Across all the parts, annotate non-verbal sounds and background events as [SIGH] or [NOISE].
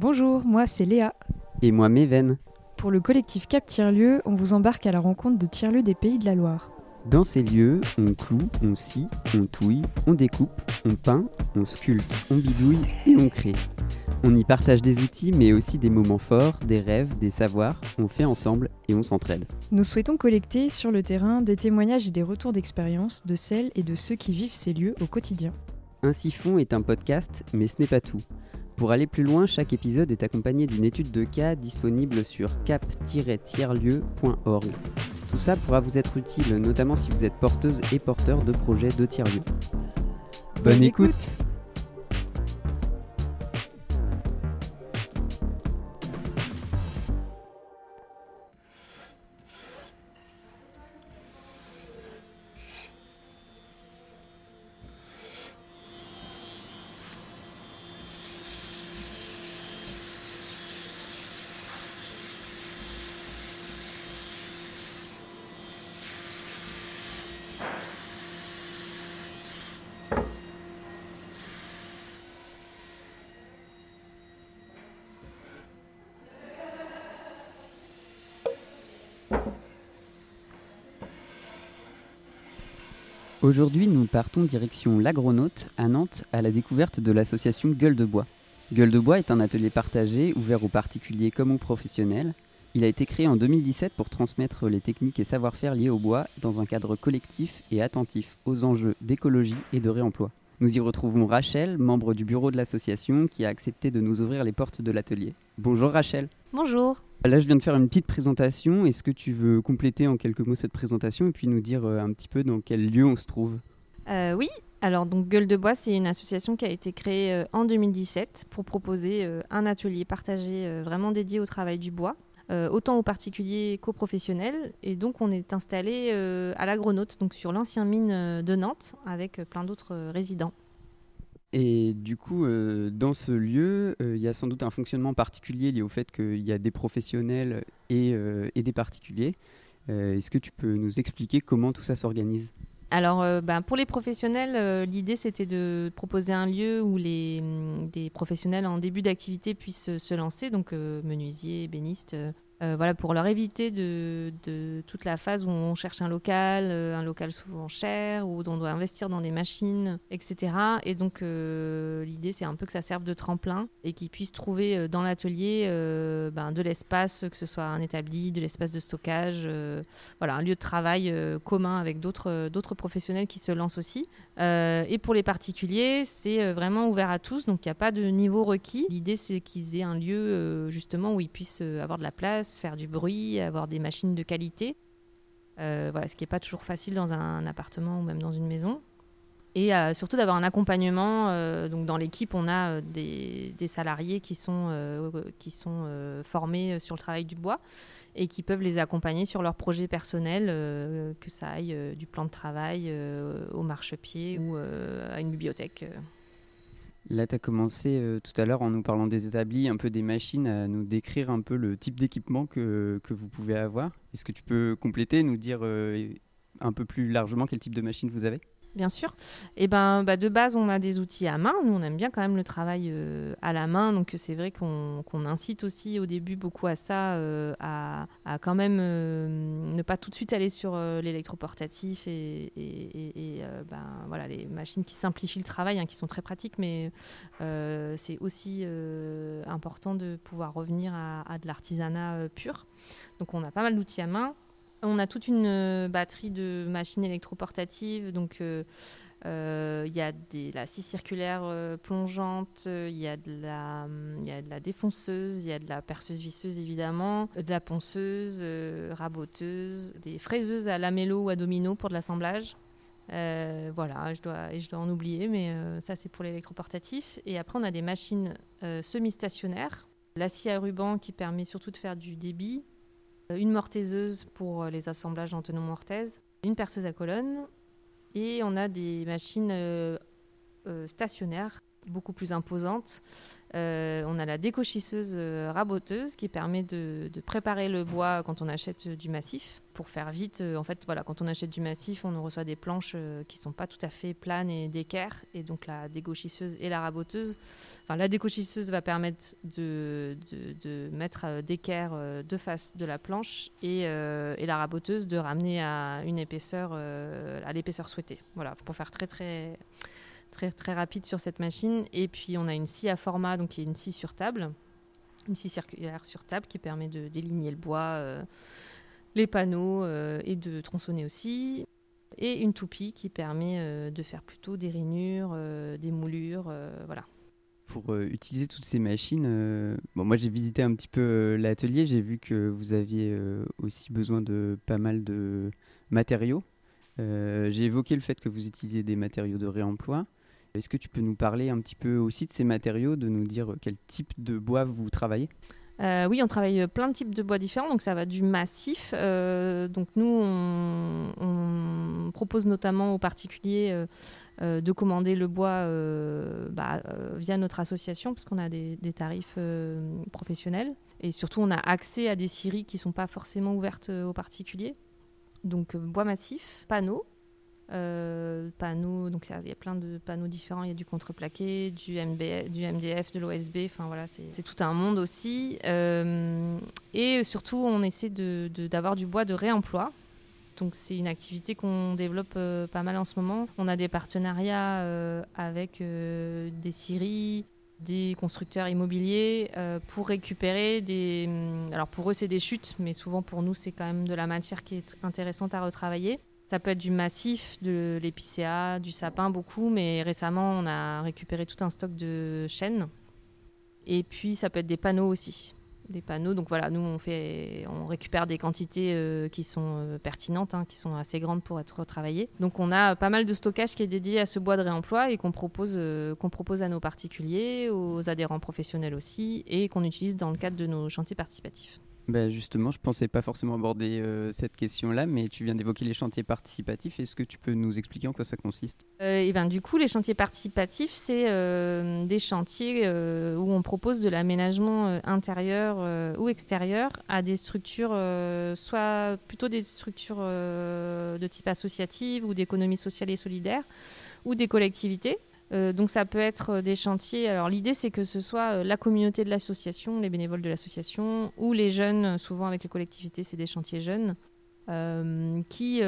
Bonjour, moi c'est Léa. Et moi Méven. Pour le collectif Cap Tiers-Lieu, on vous embarque à la rencontre de tiers-lieux des pays de la Loire. Dans ces lieux, on cloue, on scie, on touille, on découpe, on peint, on sculpte, on bidouille et on crée. On y partage des outils mais aussi des moments forts, des rêves, des savoirs, on fait ensemble et on s'entraide. Nous souhaitons collecter sur le terrain des témoignages et des retours d'expérience de celles et de ceux qui vivent ces lieux au quotidien. Un siphon est un podcast, mais ce n'est pas tout. Pour aller plus loin, chaque épisode est accompagné d'une étude de cas disponible sur cap-tierlieu.org. Tout ça pourra vous être utile, notamment si vous êtes porteuse et porteur de projets de tiers-lieux. Bonne, écoute Aujourd'hui, nous partons direction l'Agronaute à Nantes à la découverte de l'association Gueule de Bois. Gueule de Bois est un atelier partagé ouvert aux particuliers comme aux professionnels. Il a été créé en 2017 pour transmettre les techniques et savoir-faire liés au bois dans un cadre collectif et attentif aux enjeux d'écologie et de réemploi. Nous y retrouvons Rachel, membre du bureau de l'association, qui a accepté de nous ouvrir les portes de l'atelier. Bonjour Rachel. Bonjour. Là, je viens de faire une petite présentation. Est-ce que tu veux compléter en quelques mots cette présentation et puis nous dire euh, un petit peu dans quel lieu on se trouve? Euh, Oui. Alors, donc, Gueule de Bois, c'est une association qui a été créée euh, en 2017 pour proposer un atelier partagé vraiment dédié au travail du bois, autant aux particuliers qu'aux professionnels. Et donc, on est installé à l'Agronaute, donc sur l'ancien mine de Nantes, avec plein d'autres résidents. Et du coup, euh, dans ce lieu, euh, il y a sans doute un fonctionnement particulier lié au fait qu'il y a des professionnels et, euh, des particuliers. Est-ce que tu peux nous expliquer comment tout ça s'organise? Alors, ben, pour les professionnels, l'idée c'était de proposer un lieu où les, hum, des professionnels en début d'activité puissent se lancer, donc menuisiers, ébénistes, euh, voilà, pour leur éviter de, toute la phase où on cherche un local, euh, un local souvent cher, où on doit investir dans des machines, etc. Et donc euh, l'idée c'est un peu que ça serve de tremplin et qu'ils puissent trouver dans l'atelier ben, de l'espace, que ce soit un établi, de l'espace de stockage, voilà, un lieu de travail commun avec d'autres professionnels qui se lancent aussi. Et pour les particuliers, c'est vraiment ouvert à tous, donc il n'y a pas de niveau requis. L'idée c'est qu'ils aient un lieu justement où ils puissent avoir de la place faire du bruit, avoir des machines de qualité. Euh, voilà, ce qui n'est pas toujours facile dans un, appartement ou même dans une maison. Et euh, surtout d'avoir un accompagnement. Euh, donc dans l'équipe, on a des, salariés qui sont, qui sont formés sur le travail du bois et qui peuvent les accompagner sur leurs projets personnels, que ça aille du plan de travail au marchepied ou à une bibliothèque. Là, tu as commencé euh, tout à l'heure en nous parlant des établis, un peu des machines, à nous décrire un peu le type d'équipement que, que, vous pouvez avoir. Est-ce que tu peux compléter, nous dire euh, un peu plus largement quel type de machine vous avez? Bien sûr. Et ben, bah, de base, on a des outils à main. Nous, on aime bien quand même le travail euh, à la main. Donc, c'est vrai qu'on incite aussi au début beaucoup à ça, euh, à, quand même euh, ne pas tout de suite aller sur l'électroportatif et, et, ben, voilà, les machines qui simplifient le travail, hein, qui sont très pratiques. Mais c'est aussi important de pouvoir revenir à de l'artisanat pur. Donc, on a pas mal d'outils à main. On a toute une euh, batterie de machines électroportatives. Donc, euh, euh, il y a des, la scie circulaire plongeante, il y, a de la, y a de la défonceuse, il y a de la perceuse visseuse évidemment, de la ponceuse, raboteuse, des fraiseuses à lamello ou à domino pour de l'assemblage. voilà, je dois, et je dois en oublier, mais ça c'est pour l'électroportatif. Et après, on a des machines semi-stationnaires. La scie à ruban qui permet surtout de faire du débit, une mortaiseuse pour euh, les assemblages en tenon mortaise, une perceuse à colonne, et on a des machines euh, stationnaires beaucoup plus imposantes Euh, on a la décochisseuse euh, raboteuse qui permet de, préparer le bois quand on achète du massif. Pour faire vite, euh, en fait, voilà, quand on achète du massif, on reçoit des planches qui sont pas tout à fait planes et d'équerre. Et donc la décochisseuse et la raboteuse, enfin la décochisseuse va permettre de, mettre d'équerre de face de la planche et, et, la raboteuse de ramener à une épaisseur, à l'épaisseur souhaitée. Voilà, pour faire très très très, très rapide sur cette machine. Et puis on a une scie à format, donc qui est une scie sur table, une scie circulaire sur table qui permet de déligner le bois, euh, les panneaux euh, et de tronçonner aussi. Et une toupie qui permet euh, de faire plutôt des rainures, des moulures, voilà. Pour utiliser toutes ces machines, bon, moi j'ai visité un petit peu l'atelier, j'ai vu que vous aviez aussi besoin de pas mal de matériaux. j'ai évoqué le fait que vous utilisiez des matériaux de réemploi. Est-ce que tu peux nous parler un petit peu aussi de ces matériaux, de nous dire quel type de bois vous travaillez? Euh, oui, on travaille plein de types de bois différents, donc ça va du massif. Euh, donc nous, on, propose notamment aux particuliers euh, de commander le bois bah, via notre association, parce qu'on a des, des tarifs professionnels. Et surtout, on a accès à des scieries qui ne sont pas forcément ouvertes aux particuliers. Donc bois massif, panneaux, euh, panneaux, donc il y, a plein de panneaux différents. Il y a du contreplaqué, du, MDF, de l'OSB. Enfin voilà, c'est tout un monde aussi. Euh, et surtout, on essaie d'avoir du bois de réemploi. Donc c'est une activité qu'on développe euh, pas mal en ce moment. On a des partenariats avec des scieries, des constructeurs immobiliers pour récupérer des... Alors pour eux c'est des chutes, mais souvent pour nous c'est quand même de la matière qui est intéressante à retravailler. Ça peut être du massif, de l'épicéa, du sapin, beaucoup, mais récemment, on a récupéré tout un stock de chênes. Et puis, ça peut être des panneaux aussi. Des panneaux, donc voilà, nous, on, fait, on récupère des quantités euh, qui sont euh, pertinentes, hein, qui sont assez grandes pour être retravaillées. Donc, on a pas mal de stockage qui est dédié à ce bois de réemploi et qu'on propose, euh, qu'on propose à nos particuliers, aux adhérents professionnels aussi, et qu'on utilise dans le cadre de nos chantiers participatifs. Bah, justement, je ne pensais pas forcément aborder euh, cette question-là, mais tu viens d'évoquer les chantiers participatifs. Est-ce que tu peux nous expliquer en quoi ça consiste? Euh, et ben, Du coup, les chantiers participatifs, c'est euh, des chantiers où on propose de l'aménagement intérieur ou extérieur à des structures, soit plutôt des structures de type associative ou d'économie sociale et solidaire, ou des collectivités. Euh, donc ça peut être euh, des chantiers. Alors l'idée c'est que ce soit euh, la communauté de l'association, les bénévoles de l'association, ou les jeunes. Souvent avec les collectivités c'est des chantiers jeunes qui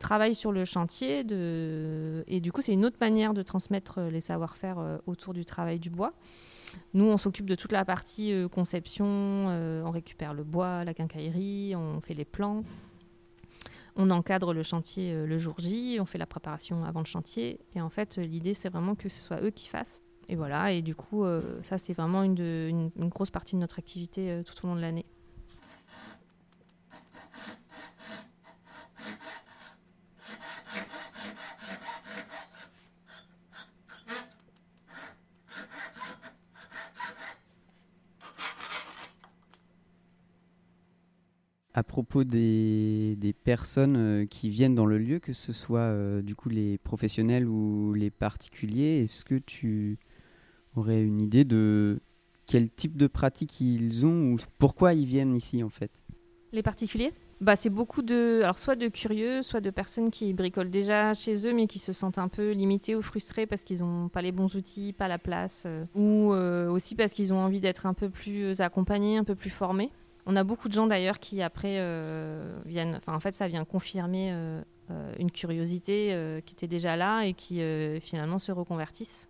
travaillent sur le chantier. Et du coup c'est une autre manière de transmettre les savoir-faire autour du travail du bois. Nous, on s'occupe de toute la partie conception, on récupère le bois, la quincaillerie, on fait les plans, on encadre le chantier euh, le jour J, on fait la préparation avant le chantier. Et en fait, l'idée, c'est vraiment que ce soit eux qui fassent. Et voilà, et du coup, euh, ça, c'est vraiment une, grosse partie de notre activité euh, tout au long de l'année. À propos des, personnes euh, qui viennent dans le lieu, que ce soit euh, du coup les professionnels ou les particuliers, est-ce que tu aurais une idée de quel type de pratique ils ont ou pourquoi ils viennent ici en fait? Les particuliers? Bah, c'est beaucoup de, alors soit de curieux, soit de personnes qui bricolent déjà chez eux, mais qui se sentent un peu limités ou frustrés parce qu'ils n'ont pas les bons outils, pas la place, euh, ou aussi parce qu'ils ont envie d'être un peu plus accompagnés, un peu plus formés. On a beaucoup de gens d'ailleurs qui après euh, viennent, enfin en fait ça vient confirmer euh, euh, une curiosité qui était déjà là et qui finalement se reconvertissent.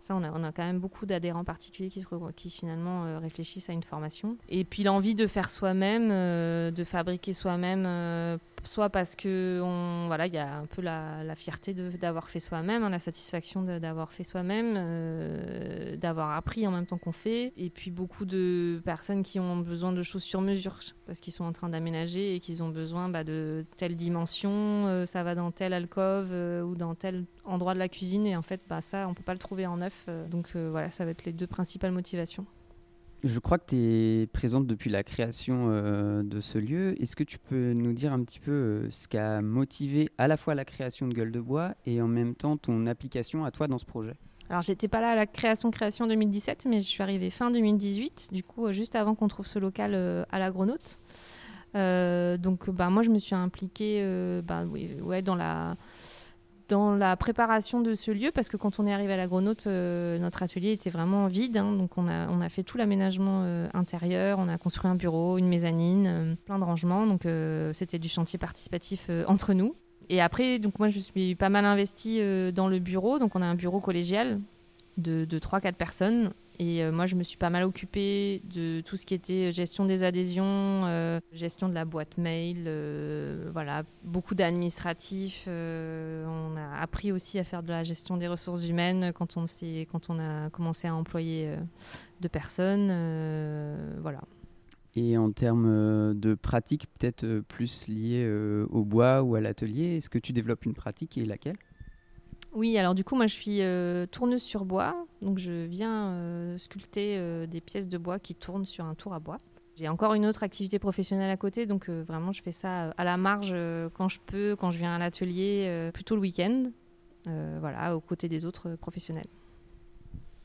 Ça, on a, quand même beaucoup d'adhérents particuliers qui, finalement réfléchissent à une formation. Et puis l'envie de faire soi-même, de fabriquer soi-même soit parce que voilà, il y a un peu la, fierté d'avoir fait soi-même, hein, la satisfaction d'avoir fait soi-même, euh, d'avoir appris en même temps qu'on fait, et puis beaucoup de personnes qui ont besoin de choses sur mesure parce qu'ils sont en train d'aménager et qu'ils ont besoin bah, de telle dimension, euh, ça va dans telle alcôve euh, ou dans tel endroit de la cuisine, et en fait, bah, ça, on peut pas le trouver en neuf. donc voilà, ça va être les deux principales motivations. Je crois que tu es présente depuis la création euh, de ce lieu. Est-ce que tu peux nous dire un petit peu euh, ce qui a motivé à la fois la création de Gueule de Bois et en même temps ton application à toi dans ce projet? Alors j'étais pas là à la création création 2017, mais je suis arrivée fin 2018, du coup juste avant qu'on trouve ce local à l'Agronaute. donc bah, moi je me suis impliquée bah, oui, ouais, dans la dans la préparation de ce lieu, parce que quand on est arrivé à l'Agronaute, euh, notre atelier était vraiment vide. Hein, donc on a, on a fait tout l'aménagement euh, intérieur, on a construit un bureau, une mezzanine, euh, plein de rangements. Donc c'était du chantier participatif entre nous. Et après, donc moi je suis pas mal investie dans le bureau. Donc on a un bureau collégial de, de 3-4 personnes et euh, moi, je me suis pas mal occupée de tout ce qui était gestion des adhésions, euh, gestion de la boîte mail, euh, voilà, beaucoup d'administratifs. on a appris aussi à faire de la gestion des ressources humaines quand on, quand on a commencé à employer de personnes. voilà. Et en termes de pratique, peut-être plus liée au bois ou à l'atelier, est-ce que tu développes une pratique et laquelle? Oui, alors du coup, moi je suis euh, tourneuse sur bois, donc je viens euh, sculpter euh, des pièces de bois qui tournent sur un tour à bois. J'ai encore une autre activité professionnelle à côté, donc vraiment je fais ça à la marge quand je peux, quand je viens à l'atelier, plutôt le week-end, voilà, aux côtés des autres professionnels.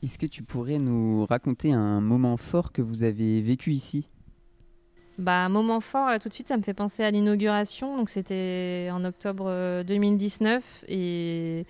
Est-ce que tu pourrais nous raconter un moment fort que vous avez vécu ici? Bah, moment fort, là tout de suite, ça me fait penser à l'inauguration. Donc c'était en octobre 2019 et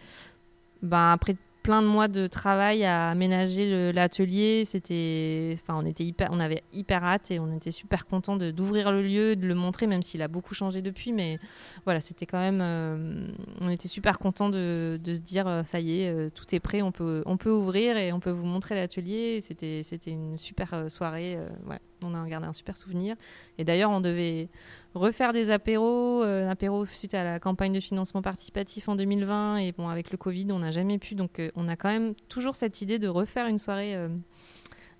bah, après plein de mois de travail à aménager l'atelier. C'était, enfin, on était hyper, on avait hyper hâte et on était super content d'ouvrir le lieu, de le montrer, même s'il a beaucoup changé depuis. Mais voilà, c'était quand même, euh, on était super content de, se dire, euh, ça y est, euh, tout est prêt, on peut, on peut ouvrir et on peut vous montrer l'atelier. C'était, c'était une super soirée. voilà on a gardé un super souvenir. Et d'ailleurs, on devait refaire des apéros, euh, apéro suite à la campagne de financement participatif en 2020. Et bon, avec le Covid, on n'a jamais pu. Donc, euh, on a quand même toujours cette idée de refaire une soirée euh,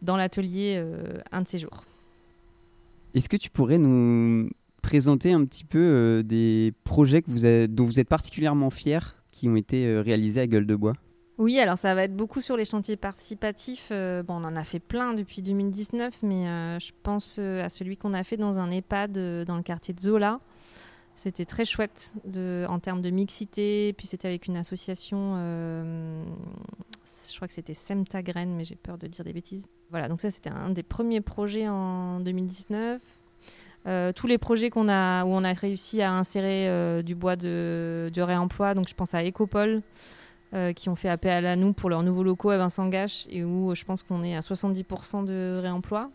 dans l'atelier un de ces jours. Est-ce que tu pourrais nous présenter un petit peu des projets dont vous êtes particulièrement fiers qui ont été réalisés à Gueule de Bois? Oui, alors ça va être beaucoup sur les chantiers participatifs. Euh, bon, on en a fait plein depuis 2019, mais euh, je pense euh, à celui qu'on a fait dans un EHPAD dans le quartier de Zola. C'était très chouette en termes de mixité. Puis c'était avec une association, je crois que c'était Semta Graine, mais j'ai peur de dire des bêtises. Voilà, donc ça c'était un des premiers projets en 2019. tous les projets qu'on a, où on a réussi à insérer du bois de, de, réemploi, donc je pense à Ecopole. Euh, qui ont fait appel à nous pour leurs nouveaux locaux à Vincent Gache et où je pense qu'on est à 70% de réemploi.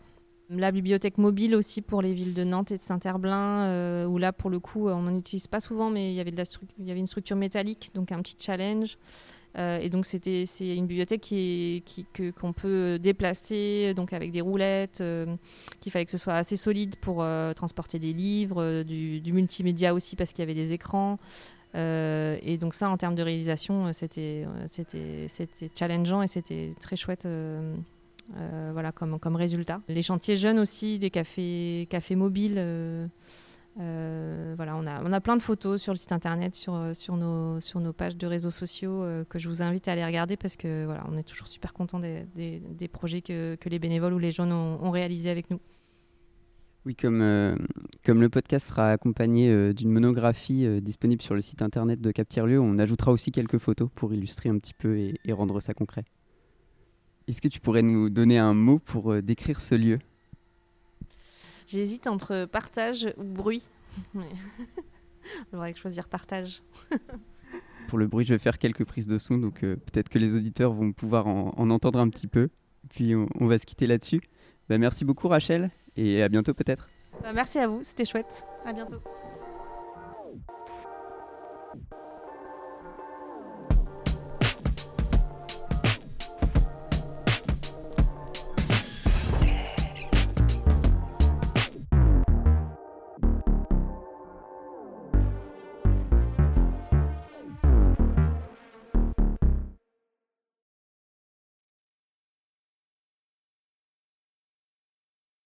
La bibliothèque mobile aussi pour les villes de Nantes et de Saint-Herblain, euh, où là pour le coup on n'en utilise pas souvent, mais il y avait, une structure métallique, donc un petit challenge. Euh, et donc c'était c'est une bibliothèque qui, qui qu'on peut déplacer donc avec des roulettes, qu'il fallait que ce soit assez solide pour transporter des livres, du, multimédia aussi parce qu'il y avait des écrans. Euh, et donc ça, en termes de réalisation, euh, c'était, euh, c'était, challengeant et c'était très chouette. voilà, comme, résultat. Les chantiers jeunes aussi, des cafés, mobiles. on a, on plein de photos sur le site internet, sur, nos, pages de réseaux sociaux que je vous invite à aller regarder parce que on est toujours super content des, projets que, que, les bénévoles ou les jeunes ont, ont réalisés avec nous. Oui, comme, euh, comme le podcast sera accompagné euh, d'une monographie euh, disponible sur le site internet de Captire-Lieu, on ajoutera aussi quelques photos pour illustrer un petit peu et, rendre ça concret. Est-ce que tu pourrais nous donner un mot pour décrire ce lieu? J'hésite entre partage ou bruit. [LAUGHS] J'aurais [LAUGHS] choisir partage. [LAUGHS] pour le bruit, je vais faire quelques prises de son, donc peut-être que les auditeurs vont pouvoir en, entendre un petit peu. Puis on, va se quitter là-dessus. Bah, merci beaucoup Rachel et à bientôt peut-être. Bah, merci à vous, c'était chouette. À bientôt.